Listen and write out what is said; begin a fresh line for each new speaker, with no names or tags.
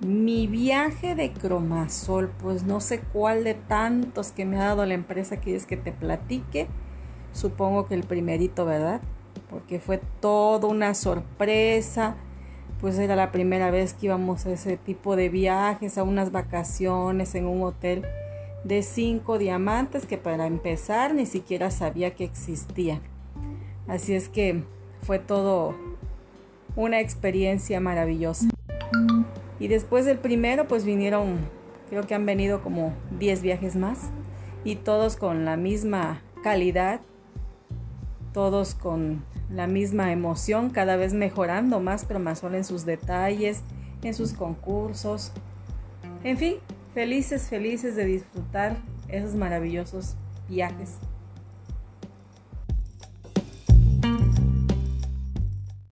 Mi viaje de cromasol, pues no sé cuál de tantos que me ha dado la empresa que es que te platique. Supongo que el primerito, ¿verdad? Porque fue toda una sorpresa. Pues era la primera vez que íbamos a ese tipo de viajes, a unas vacaciones en un hotel de cinco diamantes que para empezar ni siquiera sabía que existía. Así es que fue todo una experiencia maravillosa. Y después del primero, pues vinieron, creo que han venido como 10 viajes más y todos con la misma calidad, todos con la misma emoción, cada vez mejorando más, pero más solo en sus detalles, en sus concursos. En fin, felices, felices de disfrutar esos maravillosos viajes.